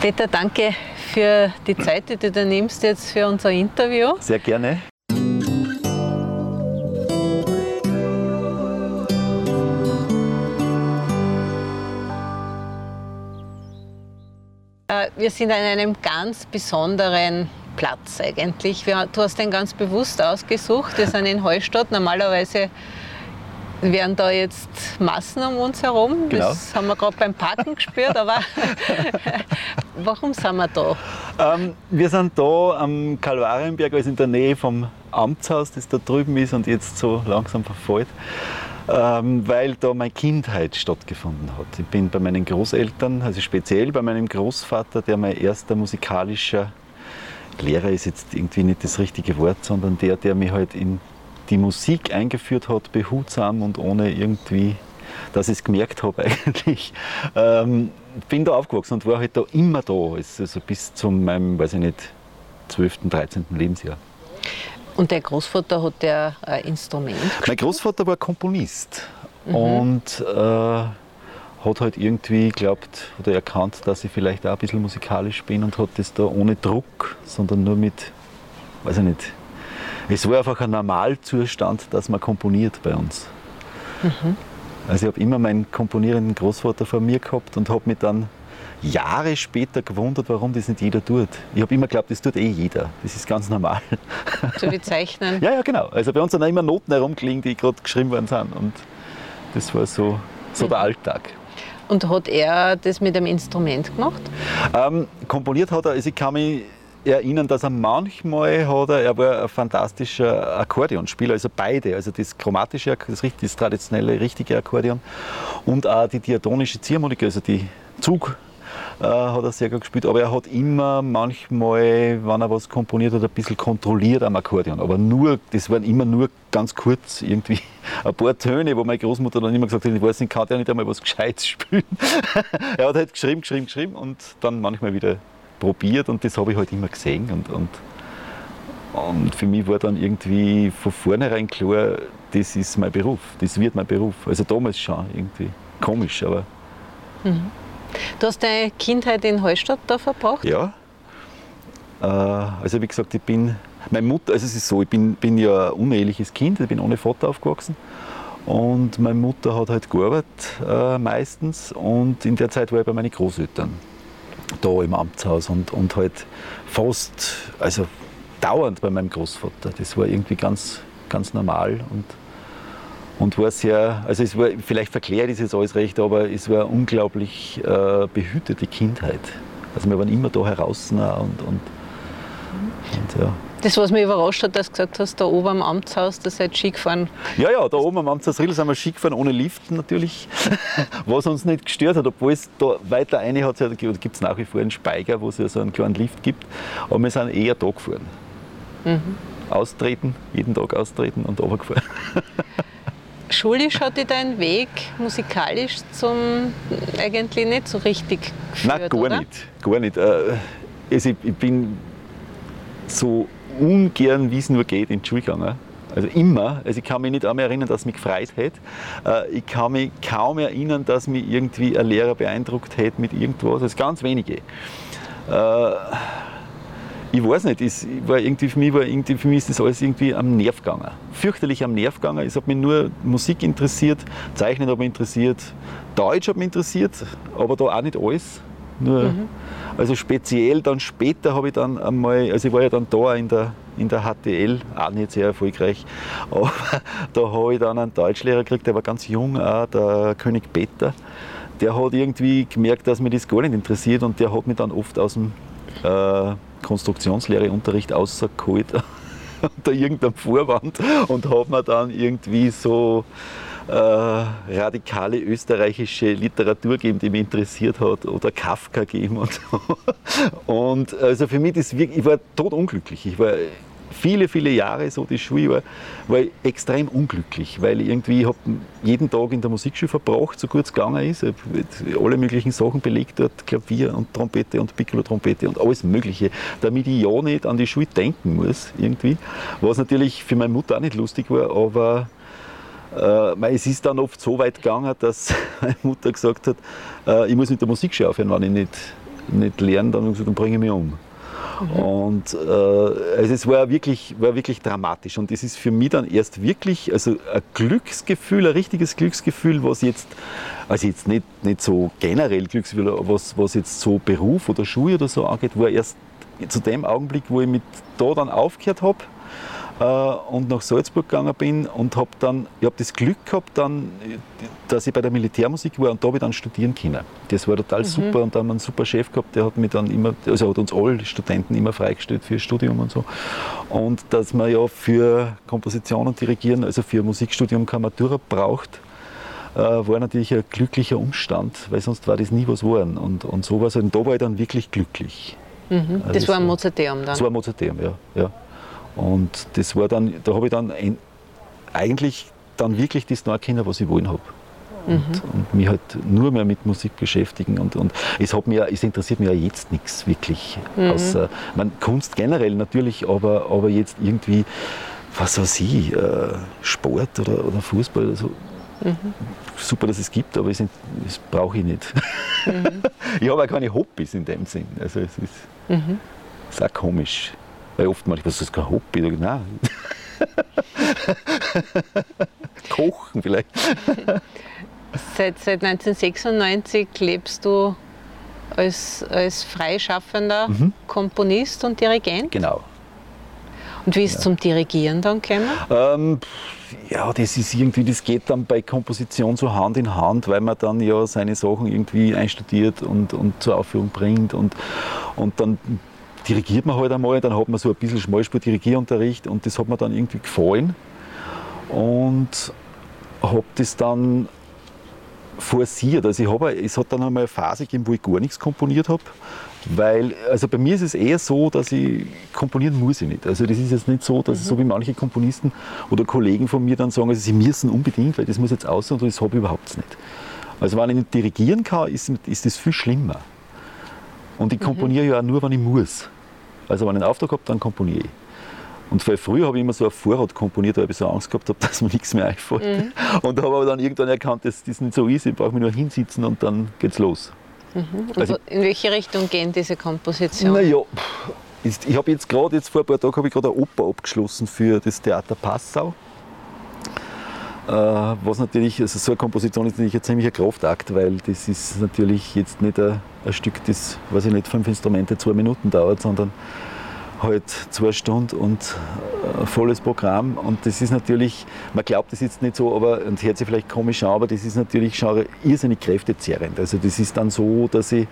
Peter, danke für die Zeit, die du da nimmst jetzt für unser Interview. Sehr gerne. Äh, wir sind an einem ganz besonderen Platz eigentlich. Du hast den ganz bewusst ausgesucht. Wir sind in Heustadt. Normalerweise wären da jetzt Massen um uns herum. Genau. Das haben wir gerade beim Parken gespürt. Aber warum sind wir da? Ähm, wir sind da am Kalvarienberg, also in der Nähe vom Amtshaus, das da drüben ist und jetzt so langsam verfällt. Ähm, weil da meine Kindheit stattgefunden hat. Ich bin bei meinen Großeltern, also speziell bei meinem Großvater, der mein erster musikalischer Lehrer ist jetzt irgendwie nicht das richtige Wort, sondern der, der mich halt in die Musik eingeführt hat, behutsam und ohne irgendwie, dass ich es gemerkt habe eigentlich. Ähm, bin da aufgewachsen und war halt da immer da, also bis zu meinem, weiß ich nicht, 12., 13. Lebensjahr. Und der Großvater hat der ein Instrument gespielt? Mein Großvater war Komponist mhm. und äh, hat halt irgendwie geglaubt oder erkannt, dass ich vielleicht auch ein bisschen musikalisch bin und hat das da ohne Druck, sondern nur mit, weiß ich nicht, es war einfach ein Normalzustand, dass man komponiert bei uns. Mhm. Also ich habe immer meinen komponierenden Großvater vor mir gehabt und habe mich dann Jahre später gewundert, warum das nicht jeder tut. Ich habe immer geglaubt, das tut eh jeder. Das ist ganz normal. So wie Zeichnen? ja, ja, genau. Also bei uns sind auch immer Noten herumgelegen, die gerade geschrieben worden sind. Und das war so, so der Alltag. Und hat er das mit einem Instrument gemacht? Ähm, komponiert hat er, also ich kann mich erinnern, dass er manchmal hat er, er war ein fantastischer Akkordeonspieler, also beide, also das chromatische, das, das traditionelle, richtige Akkordeon und auch die diatonische Ziehharmonika, also die Zug äh, hat er sehr gut gespielt, aber er hat immer manchmal, wenn er was komponiert hat, ein bisschen kontrolliert am Akkordeon, aber nur, das waren immer nur ganz kurz irgendwie ein paar Töne, wo meine Großmutter dann immer gesagt hat, ich weiß nicht, kann der nicht einmal was Gescheites spielen. er hat halt geschrieben, geschrieben, geschrieben und dann manchmal wieder probiert und das habe ich halt immer gesehen. Und, und, und für mich war dann irgendwie von vornherein klar, das ist mein Beruf, das wird mein Beruf. Also damals schon irgendwie komisch, aber. Mhm. Du hast deine Kindheit in Hallstatt da verbracht? Ja. Äh, also wie gesagt, ich bin, meine Mutter, also es ist so, ich bin, bin ja ein uneheliches Kind, ich bin ohne Vater aufgewachsen. Und meine Mutter hat halt gearbeitet äh, meistens und in der Zeit war ich bei meinen Großeltern da im Amtshaus und, und halt fast, also dauernd bei meinem Großvater. Das war irgendwie ganz, ganz normal und, und war sehr, also es war, vielleicht verklärt ist jetzt alles recht, aber es war eine unglaublich äh, behütete Kindheit. Also wir waren immer da heraus und, und, und ja. Das, was mich überrascht hat, dass du gesagt hast, da oben am Amtshaus, da seid Ski gefahren. Ja, ja, da oben am Amtshaus Riedl sind wir Ski gefahren, ohne Liften natürlich, was uns nicht gestört hat, obwohl es da weiter eine hat, gibt es nach wie vor einen Speiger, wo es ja so einen kleinen Lift gibt, aber wir sind eher da gefahren. Mhm. Austreten, jeden Tag austreten und runtergefahren. Schulisch hatte dein Weg musikalisch zum eigentlich nicht so richtig geführt, Nein, gar oder? nicht, gar nicht. Also ich bin so ungern, wie es nur geht, in die Schule gegangen. Also immer. Also ich kann mich nicht einmal erinnern, dass mich gefreut hätte. Äh, ich kann mich kaum erinnern, dass mich irgendwie ein Lehrer beeindruckt hätte mit irgendwas. Also ganz wenige. Äh, ich weiß nicht, es war irgendwie für, mich war irgendwie, für mich ist das alles irgendwie am Nerv gegangen. Fürchterlich am Nerv gegangen. Es hat mich nur Musik interessiert, Zeichnen hat mich interessiert, Deutsch hat mich interessiert, aber da auch nicht alles. Nur, mhm. Also speziell dann später habe ich dann einmal, also ich war ja dann da in der, in der HTL, auch nicht sehr erfolgreich, aber da habe ich dann einen Deutschlehrer gekriegt, der war ganz jung, auch, der König Peter. Der hat irgendwie gemerkt, dass mich das gar nicht interessiert und der hat mich dann oft aus dem äh, Konstruktionslehreunterricht rausgeholt unter irgendeinem Vorwand und hat mir dann irgendwie so äh, radikale österreichische Literatur geben, die mich interessiert hat, oder Kafka geben und so. Und also für mich, das wirklich, ich war totunglücklich. Ich war viele, viele Jahre so die Schule war, war ich extrem unglücklich, weil ich irgendwie habe jeden Tag in der Musikschule verbracht, so gut es gegangen ist. Ich habe alle möglichen Sachen belegt dort, Klavier und Trompete und Piccolo-Trompete und alles Mögliche, damit ich ja nicht an die Schule denken muss irgendwie. Was natürlich für meine Mutter auch nicht lustig war, aber äh, es ist dann oft so weit gegangen, dass meine Mutter gesagt hat, äh, ich muss mit der Musik aufhören, wenn ich nicht nicht lerne, dann, dann bringe ich mich um. Mhm. Und äh, also es war wirklich, war wirklich dramatisch. Und das ist für mich dann erst wirklich also ein Glücksgefühl, ein richtiges Glücksgefühl, was jetzt, also jetzt nicht, nicht so generell Glücksgefühl, was, was jetzt so Beruf oder Schule oder so angeht, war erst zu dem Augenblick, wo ich mit da dann aufgehört habe und nach Salzburg gegangen bin und habe dann, ich habe das Glück gehabt, dann, dass ich bei der Militärmusik war und da habe ich dann studieren können. Das war total mhm. super und da haben wir einen super Chef gehabt, der hat mich dann immer, also hat uns alle Studenten immer freigestellt für das Studium und so. Und dass man ja für Komposition und Dirigieren, also für Musikstudium keine Matura braucht, äh, war natürlich ein glücklicher Umstand, weil sonst war das nie was geworden. Und, und so war es. Und da war ich dann wirklich glücklich. Mhm. Also das war ein Mozarteum dann? Das war ein Mozarteum, ja. ja. Und das war dann, da habe ich dann ein, eigentlich dann wirklich das noch erkennen, was ich wollen habe. Und, mhm. und, mich halt nur mehr mit Musik beschäftigen. Und, und es, hat mir, es interessiert mich ja jetzt nichts wirklich. Mhm. Außer, man, Kunst generell natürlich, aber, aber jetzt irgendwie, was weiß ich, äh, Sport oder, oder Fußball oder so. Mhm. Super, dass es gibt, aber das brauche ich nicht. Mhm. ich habe auch keine Hobbys in dem Sinn. Also es ist, mhm. ist auch komisch. Weil oft was ist kein Hobby? Nein. Kochen vielleicht. Seit, seit 1996 lebst du als, als freischaffender mhm. Komponist und Dirigent? Genau. Und wie ist es ja. zum Dirigieren dann gekommen? Ähm, ja, das ist irgendwie, das geht dann bei Komposition so Hand in Hand, weil man dann ja seine Sachen irgendwie einstudiert und, und zur Aufführung bringt und, und dann dirigiert man halt einmal, dann hat man so ein bisschen Schmalspur-Dirigierunterricht und das hat mir dann irgendwie gefallen und habe das dann forciert. Also ich habe, es hat dann einmal eine Phase gegeben, wo ich gar nichts komponiert habe, weil, also bei mir ist es eher so, dass ich komponieren muss ich nicht. Also das ist jetzt nicht so, dass mhm. so wie manche Komponisten oder Kollegen von mir dann sagen, also sie müssen unbedingt, weil das muss jetzt aussehen und das habe ich überhaupt nicht. Also wenn ich nicht dirigieren kann, ist, ist das viel schlimmer. Und ich mhm. komponiere mhm. ja auch nur, wenn ich muss. Also wenn ich einen Auftrag habe, dann komponiere ich. Und weil früher habe ich immer so auf Vorrat komponiert, weil ich so Angst gehabt habe, dass mir nichts mehr einfällt. Mhm. Und habe aber dann irgendwann erkannt, dass das nicht so ist. Ich brauche mich nur hinsitzen und dann geht's los. Mhm. Also, in welche Richtung gehen diese Kompositionen? Naja, ich habe jetzt gerade, jetzt vor ein paar Tagen habe ich gerade eine Oper abgeschlossen für das Theater Passau. Äh, was natürlich, also so eine Komposition ist natürlich ein ziemlicher Kraftakt, weil das ist natürlich jetzt nicht ein, ein Stück, das, weiß ich nicht, fünf Instrumente, zwei Minuten dauert, sondern halt zwei Stunden und ein volles Programm. Und das ist natürlich, man glaubt das jetzt nicht so, aber und hört sich vielleicht komisch an, aber das ist natürlich schon irrsinnig kräftezehrend. Also das ist dann so, dass ich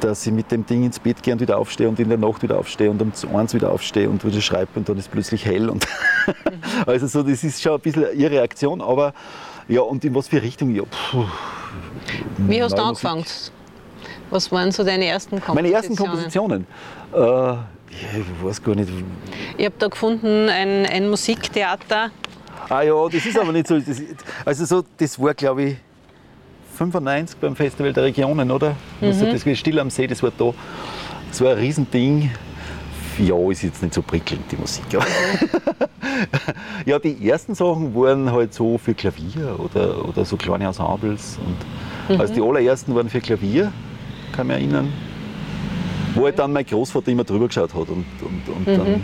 dass ich mit dem Ding ins Bett gehe und wieder aufstehe und in der Nacht wieder aufstehe und um eins wieder aufstehe und wieder schreibe und dann ist plötzlich hell. Und also so, das ist schon ein bisschen ihre Reaktion, aber ja, und in was für Richtung? Ja, puh, Wie hast du angefangen? Was waren so deine ersten Kompositionen? Meine ersten Kompositionen? Äh, ich weiß gar nicht. Ich habe da gefunden ein, ein Musiktheater. Ah ja, das ist aber nicht so. Das, also so, das war glaube ich 95 beim Festival der Regionen, oder? Mhm. Also das Still am See, das war da. Das war ein Riesending. Ja, ist jetzt nicht so prickelnd, die Musik. ja, die ersten Sachen waren halt so für Klavier oder, oder so kleine Ensembles. Und mhm. Also die allerersten waren für Klavier, kann ich mich erinnern. Wo halt dann mein Großvater immer drüber geschaut hat. Und, und, und mhm. dann,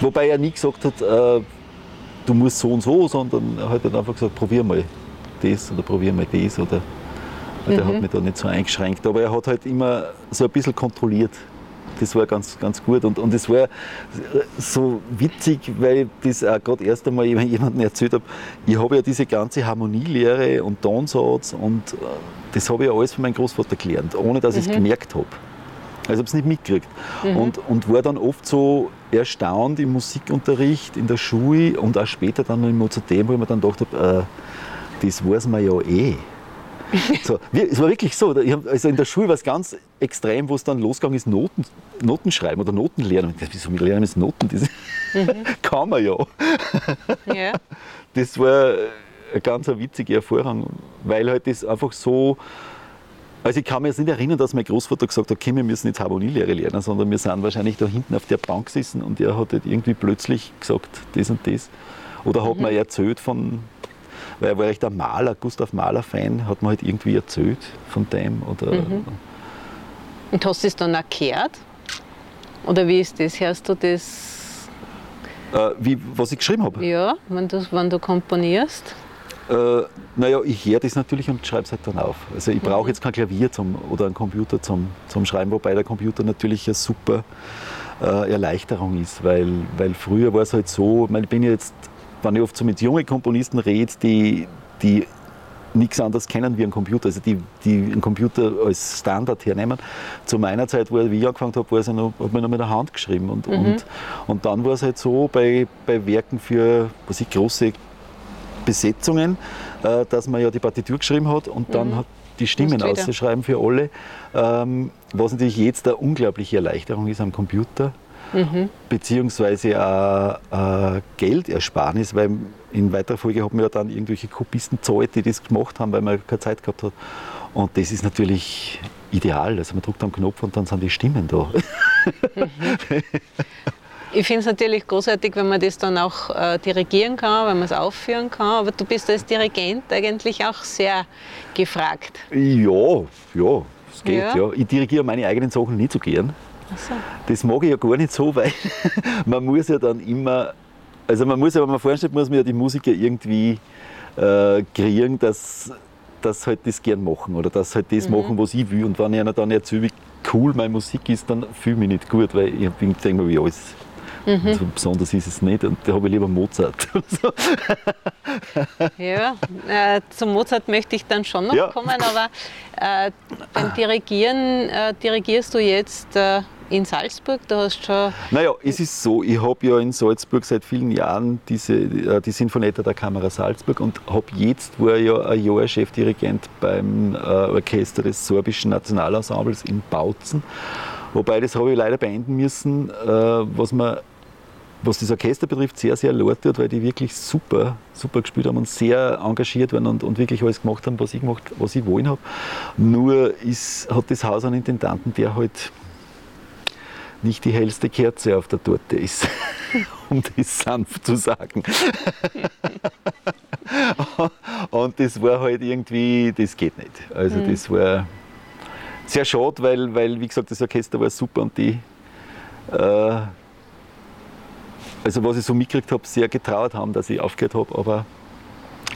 wobei er nie gesagt hat, äh, du musst so und so, sondern er hat halt einfach gesagt, probier mal das oder probier mal das. Oder, der mhm. hat mich da nicht so eingeschränkt. Aber er hat halt immer so ein bisschen kontrolliert. Das war ganz, ganz gut. Und, und es war so witzig, weil ich das auch gerade erst einmal jemandem erzählt habe. Ich habe ja diese ganze Harmonielehre und Tonsatz und äh, das habe ich alles von meinem Großvater gelernt, ohne dass mhm. ich es gemerkt habe. Also habe es nicht mitgekriegt. Mhm. Und, und war dann oft so erstaunt im Musikunterricht, in der Schule und auch später dann im Mozarteum, wo ich mir dann gedacht habe, äh, das weiß man ja eh. So, es war wirklich so. also in der Schule war es ganz extrem, wo es dann losgegangen ist, Noten, Noten schreiben oder Noten lernen. Wieso wir lernen jetzt Noten? Das mhm. kann man ja. ja. Das war eine ganz witzige Erfahrung, weil halt das einfach so also ich kann mich jetzt nicht erinnern, dass mein Großvater gesagt hat, okay, wir müssen jetzt Harmonielehre lernen, sondern wir sind wahrscheinlich da hinten auf der Bank gesessen und er hat halt irgendwie plötzlich gesagt, das und das. Oder hat mhm. mir erzählt von, weil er war echt ein Maler, Gustav Mahler-Fan, hat mir halt irgendwie erzählt von dem. Oder, mhm. Und hast du es dann gehört? Oder wie ist das? Hörst du das? Äh, wie, was ich geschrieben habe? Ja, wenn du, wenn du komponierst. Äh, naja, ich höre das natürlich und schreibe es halt dann auf. Also ich brauche jetzt kein Klavier zum, oder einen Computer zum, zum Schreiben, wobei der Computer natürlich eine super äh, Erleichterung ist, weil, weil früher war es halt so, ich, meine, ich bin ja jetzt, wenn ich oft so mit jungen Komponisten rede, die, die nichts anderes kennen wie ein Computer, also die, die einen Computer als Standard hernehmen. Zu meiner Zeit, wo ich angefangen habe, war es noch, hat man noch mit der Hand geschrieben. Und, mhm. und, und dann war es halt so bei, bei Werken für was ich, große Besetzungen, äh, dass man ja die Partitur geschrieben hat und dann mhm. hat die Stimmen auszuschreiben für alle, ähm, was natürlich jetzt eine unglaubliche Erleichterung ist am Computer. Mhm. beziehungsweise auch äh, Geldersparnis, weil in weiterer Folge haben wir ja dann irgendwelche Kopisten gezahlt, die das gemacht haben, weil man keine Zeit gehabt hat. Und das ist natürlich ideal. Also man drückt am Knopf und dann sind die Stimmen da. Mhm. Ich finde es natürlich großartig, wenn man das dann auch äh, dirigieren kann, wenn man es aufführen kann. Aber du bist als Dirigent eigentlich auch sehr gefragt. Ja, ja, es geht. Ja. ja. Ich dirigiere meine eigenen Sachen nicht so gern. So. Das mag ich ja gar nicht so, weil man muss ja dann immer, also man muss ja, wenn man vorstellt, muss man ja die Musiker irgendwie äh, kreieren, dass, dass halt das gern machen oder dass halt das mhm. machen, was ich will. Und wenn ich einer dann erzähle, wie cool meine Musik ist, dann fühle ich mich nicht gut, weil ich denke mir, wie alles Mhm. So besonders ist es nicht und da habe ich lieber Mozart. ja, äh, zum Mozart möchte ich dann schon noch ja. kommen, aber äh, beim Dirigieren äh, dirigierst du jetzt äh, in Salzburg, da hast schon. Naja, es ist so, ich habe ja in Salzburg seit vielen Jahren diese, äh, die Sinfonietta der Kamera Salzburg und habe jetzt, war ja ein Jahr Chefdirigent beim äh, Orchester des Sorbischen Nationalensembles in Bautzen. Wobei, das habe ich leider beenden müssen, was man was das Orchester betrifft, sehr, sehr laut tut, weil die wirklich super, super gespielt haben und sehr engagiert waren und, und wirklich alles gemacht haben, was ich, gemacht, was ich wollen habe. Nur ist, hat das Haus einen Intendanten, der halt nicht die hellste Kerze auf der Torte ist, um das sanft zu sagen. und das war halt irgendwie, das geht nicht. Also mhm. das war sehr schade, weil, weil, wie gesagt, das Orchester war super und die äh, also was ich so mitgekriegt habe, sehr getraut haben, dass ich aufgehört habe, aber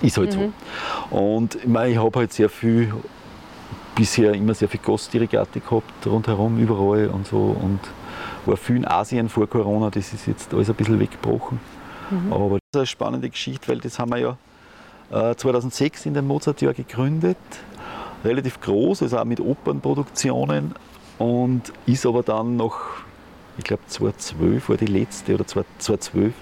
ist halt mhm. so. Und ich, meine, ich habe halt sehr viel, bisher immer sehr viel Gastdirigate gehabt, rundherum, überall und so und war viel in Asien vor Corona, das ist jetzt alles ein bisschen weggebrochen. Mhm. Aber das ist eine spannende Geschichte, weil das haben wir ja äh, 2006 in dem Mozartjahr gegründet, relativ groß, also auch mit Opernproduktionen und ist aber dann noch ich glaube 2012 war die letzte oder 2012,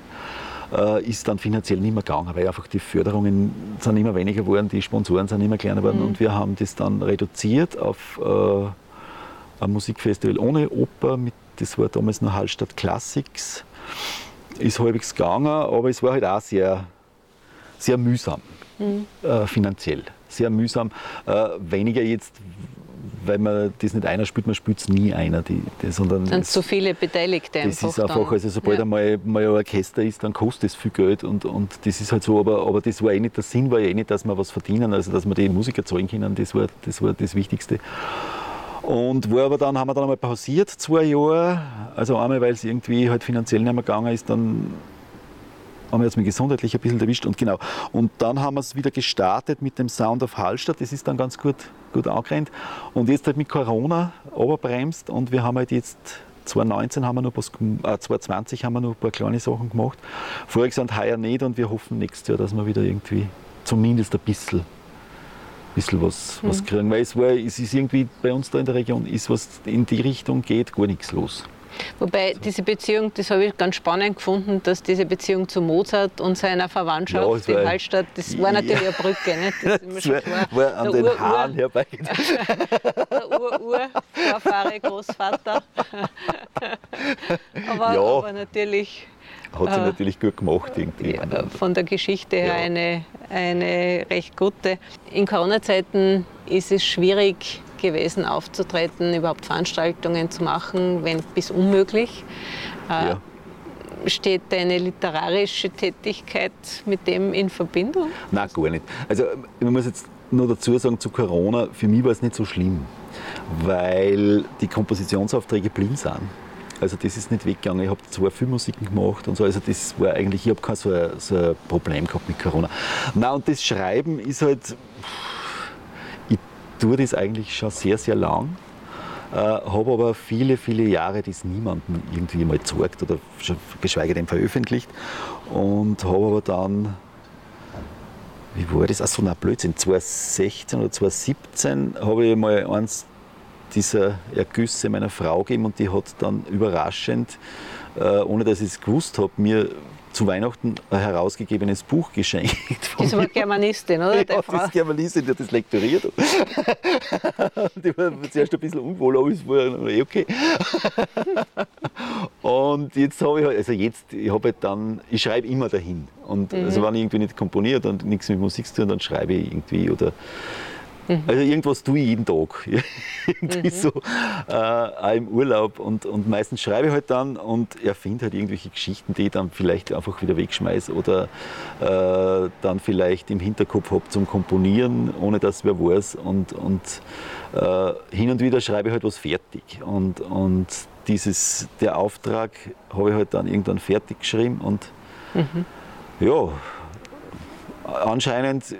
äh, ist dann finanziell nicht mehr gegangen, weil einfach die Förderungen sind immer weniger geworden, die Sponsoren sind immer kleiner geworden mhm. und wir haben das dann reduziert auf äh, ein Musikfestival ohne Oper, mit, das war damals noch Hallstatt Classics, ist halbwegs gegangen, aber es war halt auch sehr, sehr mühsam mhm. äh, finanziell. Sehr mühsam. Äh, weniger jetzt, weil man das nicht einer spielt, man spielt es nie einer. Die, die, sondern sind zu viele Beteiligte Das ist einfach, dann. also sobald ja. einmal mal ein Orchester ist, dann kostet es viel Geld und, und das ist halt so, aber, aber das war eh nicht, der Sinn war eh nicht, dass wir was verdienen, also dass wir die Musiker zahlen können, das war das, war das Wichtigste. Und wo aber dann haben wir dann einmal pausiert, zwei Jahre, also einmal, weil es irgendwie halt finanziell nicht mehr gegangen ist, dann haben wir jetzt mich gesundheitlich ein bisschen erwischt und genau. Und dann haben wir es wieder gestartet mit dem Sound of Hallstatt. Das ist dann ganz gut, gut angerannt. Und jetzt halt mit Corona oberbremst und wir haben halt jetzt 2019 haben wir noch was, äh, 2020 haben wir noch ein paar kleine Sachen gemacht. Voriges und heuer nicht und wir hoffen nächstes Jahr, dass wir wieder irgendwie zumindest ein bisschen, bisschen was, mhm. was kriegen. Weil es, war, es ist irgendwie bei uns da in der Region, ist was in die Richtung geht, gar nichts los. Wobei diese Beziehung, das habe ich ganz spannend gefunden, dass diese Beziehung zu Mozart und seiner Verwandtschaft ja, in Hallstatt, das war natürlich ja. eine Brücke. Nicht? Das, das war, war, an der den Ur Haaren herbei. der Ur-Ur-Vorfahre, Großvater. aber, ja. aber natürlich hat sie äh, natürlich gut gemacht irgendwie. Ja, von der Geschichte her ja. eine, eine recht gute. In Corona-Zeiten ist es schwierig, gewesen, aufzutreten, überhaupt Veranstaltungen zu machen, wenn bis unmöglich. Äh, ja. Steht deine literarische Tätigkeit mit dem in Verbindung? Nein, gar nicht. Also man muss jetzt nur dazu sagen, zu Corona, für mich war es nicht so schlimm. weil die Kompositionsaufträge blind sind. Also das ist nicht weggegangen. Ich habe zwei Filmmusiken gemacht und so. Also das war eigentlich, ich habe kein so so ein Problem gehabt mit Corona. Na und das Schreiben ist halt, tue das eigentlich schon sehr, sehr lang. Äh, habe aber viele, viele Jahre das niemandem irgendwie mal gezeigt oder geschweige denn veröffentlicht. Und habe aber dann, wie war das? Achso, na Blödsinn, 2016 oder 2017 habe ich mal eins dieser Ergüsse meiner Frau gegeben und die hat dann überraschend, äh, ohne dass ich es gewusst habe, mir zu Weihnachten ein herausgegebenes Buch geschenkt. Das war Germanistin, oder? Ja, das ist Germanistin, die hat das lektoriert. die war zuerst ein bisschen unwohl, aber es war eh okay. Und jetzt habe ich halt, also jetzt, ich habe halt dann, ich schreibe immer dahin. Und mhm. also wenn ich irgendwie nicht komponiert und nichts mit Musik zu tun, dann schreibe ich irgendwie oder Mhm. Also irgendwas tue ich jeden Tag. irgendwie mhm. so äh, auch im Urlaub. Und, und meistens schreibe ich halt dann und erfinde halt irgendwelche Geschichten, die ich dann vielleicht einfach wieder wegschmeiße oder äh, dann vielleicht im Hinterkopf habe zum Komponieren, ohne dass wer weiß. Und, und äh, hin und wieder schreibe ich halt was fertig. Und, und dieses, der Auftrag habe ich halt dann irgendwann fertig geschrieben und mhm. ja, anscheinend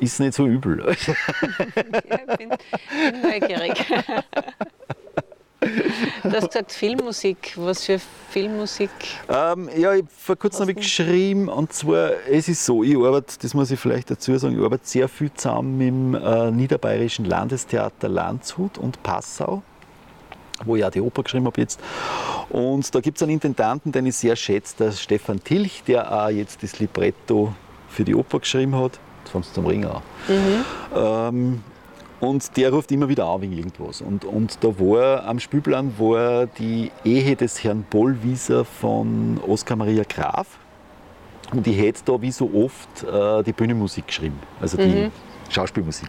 ist nicht so übel. ich bin, bin neugierig. Du hast gesagt Filmmusik. Was für Filmmusik? Ähm, ja, ich, vor kurzem habe ich geschrieben und zwar, es ist so, ich arbeite, das muss ich vielleicht dazu sagen, ich arbeite sehr viel zusammen mit dem äh, Niederbayerischen Landestheater Landshut und Passau wo ich auch die Oper geschrieben habe jetzt. Und da gibt es einen Intendanten, den ich sehr schätze, der Stefan Tilch, der auch jetzt das Libretto für die Oper geschrieben hat von zum Ring an. Mhm. Ähm, und der ruft immer wieder an wegen irgendwas. Und, und da war am Spielplan war die Ehe des Herrn Bollwieser von Oskar Maria Graf. Und ich hätte da wie so oft äh, die Bühnenmusik geschrieben, also die mhm. Schauspielmusik,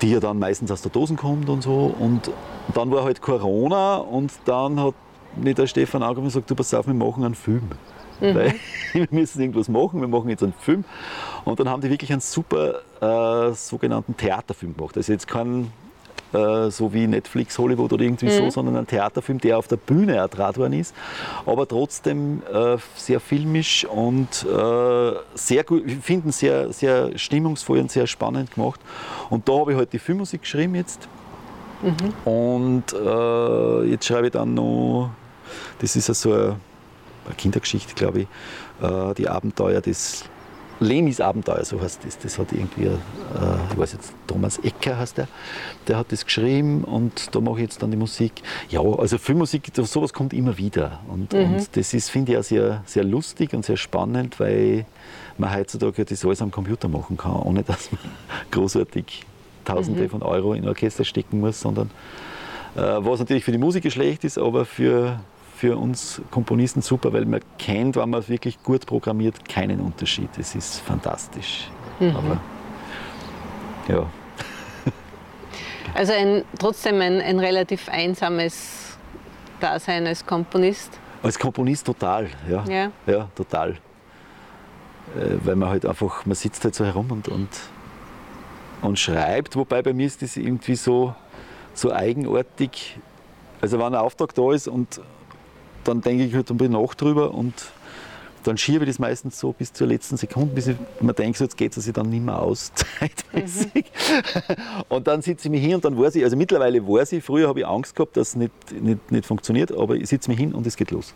die ja dann meistens aus der Dosen kommt und so. Und dann war halt Corona und dann hat mir der Stefan angerufen und gesagt, du pass auf, wir machen einen Film. Mhm. Weil wir müssen irgendwas machen, wir machen jetzt einen Film. Und dann haben die wirklich einen super äh, sogenannten Theaterfilm gemacht. Also jetzt kein äh, so wie Netflix, Hollywood oder irgendwie mhm. so, sondern ein Theaterfilm, der auf der Bühne ertrat worden ist, aber trotzdem äh, sehr filmisch und äh, sehr gut, ich finde sehr, sehr stimmungsvoll und sehr spannend gemacht. Und da habe ich halt die Filmmusik geschrieben jetzt. Mhm. Und äh, jetzt schreibe ich dann noch, das ist ja so eine Kindergeschichte, glaube ich, äh, die Abenteuer des Lemis Abenteuer, so heißt das. Das hat irgendwie, äh, ich weiß jetzt, Thomas Ecker heißt der, der hat das geschrieben und da mache ich jetzt dann die Musik. Ja, also Filmmusik, sowas kommt immer wieder. Und, mhm. und das ist, finde ich, auch sehr, sehr lustig und sehr spannend, weil man heutzutage das alles am Computer machen kann, ohne dass man großartig Tausende mhm. von Euro in Orchester stecken muss, sondern äh, was natürlich für die Musiker schlecht ist, aber für für uns Komponisten super, weil man kennt, wenn man es wirklich gut programmiert, keinen Unterschied. Es ist fantastisch. Mhm. Aber ja. Also ein, trotzdem ein, ein relativ einsames Dasein als Komponist. Als Komponist total, ja. Ja, ja total. Äh, weil man halt einfach, man sitzt halt so herum und, und, und schreibt, wobei bei mir ist das irgendwie so, so eigenartig. Also wenn ein Auftrag da ist und, dann denke ich halt ein bisschen nach drüber und dann schiebe ich das meistens so bis zur letzten Sekunde, bis ich mir denke, so, jetzt geht es sich dann nicht mehr aus, zeitmäßig. Mhm. Und dann sitze ich mich hin und dann weiß ich, also mittlerweile weiß ich, früher habe ich Angst gehabt, dass es nicht, nicht, nicht funktioniert, aber ich sitze mich hin und es geht los.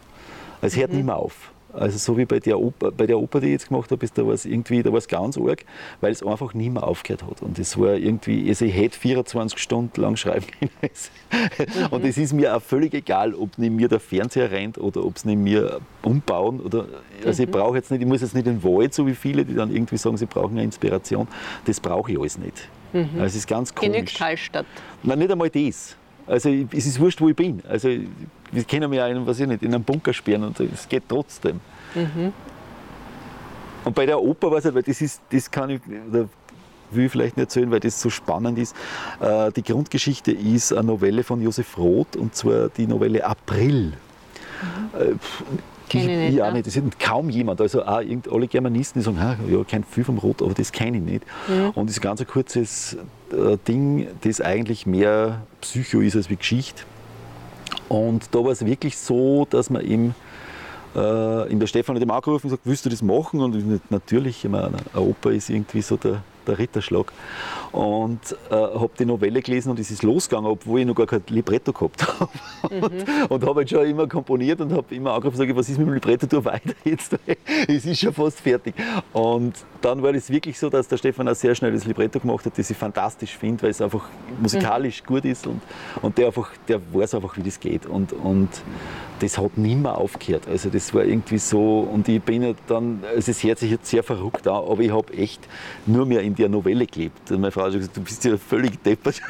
Es hört mhm. nicht mehr auf. Also so wie bei der Oper, bei der Oper die ich jetzt gemacht habe, ist da was irgendwie, da war es ganz arg, weil es einfach nie mehr aufgehört hat. Und es war irgendwie, also ich hätte 24 Stunden lang schreiben können. mhm. Und es ist mir auch völlig egal, ob neben mir der Fernseher rennt oder ob es neben mir umbauen. Oder, also mhm. ich brauche jetzt nicht, ich muss jetzt nicht in den Wald, so wie viele, die dann irgendwie sagen, sie brauchen eine Inspiration. Das brauche ich alles nicht. Mhm. Also es ist ganz komisch. Genügt Hallstatt. Nein, nicht einmal das. Also es ist wurscht, wo ich bin. Also wir können mich auch was ich nicht, in einen Bunker sperren und es geht trotzdem. Mhm. Und bei der Oper weiß ich, weil das ist, das kann ich, oder will ich vielleicht nicht erzählen, weil das so spannend ist. Äh, die Grundgeschichte ist eine Novelle von Josef Roth und zwar die Novelle April. Mhm. Kenn ich nicht, ja, ja. nicht. Das ist kaum jemand. Also auch irgend, alle Germanisten, die sagen, "Ha, ja, kein viel vom Rot, aber das kenne ich nicht. Mhm. Und das ist ganz ein kurzes äh, Ding, das eigentlich mehr Psycho ist als wie Geschichte. Und da war es wirklich so, dass man ihm äh, in der Stefan hat ihm angerufen und gesagt, willst du das machen? Und ich, natürlich, ich meine, eine Oper ist irgendwie so der, der Ritterschlag. Und äh, habe die Novelle gelesen und es ist losgegangen, obwohl ich noch gar kein Libretto gehabt habe. Und, und habe halt schon immer komponiert und habe immer angerufen und gesagt, was ist mit dem Libretto, tu weiter jetzt. es ist schon fast fertig. Und dann war es wirklich so, dass der Stefan auch sehr schnell das Libretto gemacht hat, das ich fantastisch finde, weil es einfach musikalisch gut ist und, und der, einfach, der weiß einfach, wie das geht. Und, und das hat nimmer aufgehört. Also das war irgendwie so, und ich bin dann, also es hört sich jetzt sehr verrückt an, aber ich habe echt nur mehr in der Novelle gelebt. Und meine Frau hat gesagt, du bist ja völlig deppert.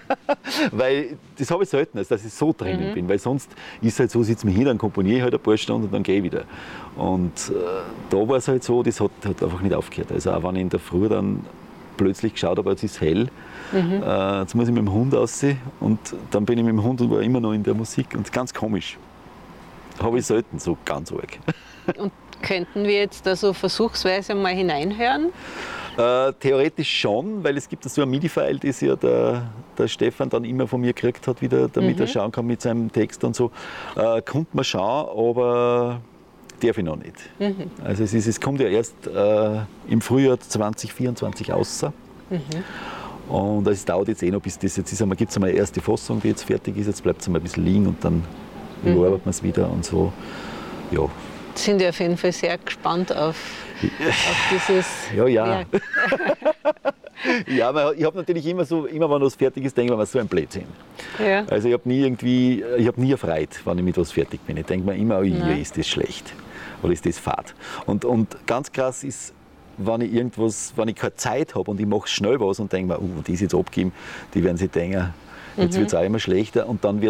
weil das habe ich selten, also dass ich so drinnen bin, weil sonst ist es halt so, sitze mich hin, dann komponiere ich halt ein paar Stunden und dann gehe ich wieder. Und äh, da war es halt so, das hat, hat einfach nicht aufgehört. Also auch wenn ich in der Früh dann plötzlich geschaut habe, jetzt ist hell, äh, jetzt muss ich mit dem Hund aussehen und dann bin ich mit dem Hund und war immer noch in der Musik und ganz komisch. Habe ich selten so ganz arg. Und könnten wir jetzt da so versuchsweise mal hineinhören? Äh, theoretisch schon, weil es gibt so ein MIDI-File, das ja der, der Stefan dann immer von mir gekriegt hat, wieder, damit er schauen kann mit seinem Text und so. Äh, konnte man schauen, aber darf ich noch nicht. Also es, ist, es kommt ja erst äh, im Frühjahr 2024 raus. Und es dauert jetzt eh noch, bis das jetzt ist. Einmal gibt es einmal eine erste Fassung, die jetzt fertig ist. Jetzt bleibt es einmal ein bisschen liegen und dann überarbeitet man es wieder und so. Ja, Sind wir auf jeden Fall sehr gespannt auf, auf dieses Ja, ja. Werk. ja aber ich habe natürlich immer so, immer wenn was fertig ist, denke ich mir, so ein Blödsinn. Ja. Also ich habe nie irgendwie, ich habe nie erfreut, wenn ich mit was fertig bin. Ich denke mir immer, oh je, Nein. ist das schlecht oder ist das fad. Und, und ganz krass ist, wenn ich irgendwas, wenn ich keine Zeit habe und ich mache schnell was und denke mir, uh, die ist jetzt abgeben, die werden sich denken, jetzt wird es auch immer schlechter und dann,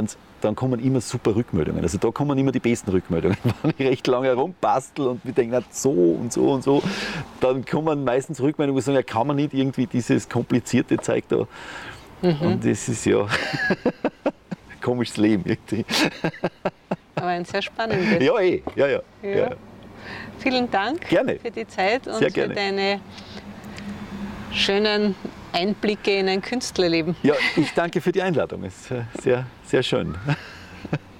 dann kommen immer super Rückmeldungen. Also da kommen immer die besten Rückmeldungen. Wenn ich recht lange herumbastel und wir denken, so und so und so, dann kommen meistens Rückmeldungen, wo sie sagen, ja, kann man nicht irgendwie dieses komplizierte Zeug da. Und das ist ja komisches Leben irgendwie. Aber ein sehr spannendes. Ja, eh, ja, ja. Ja. ja. Vielen Dank Gerne. für die Zeit und für deine schönen Einblicke in ein Künstlerleben. Ja, ich danke für die Einladung. Es ist äh, sehr, sehr schön.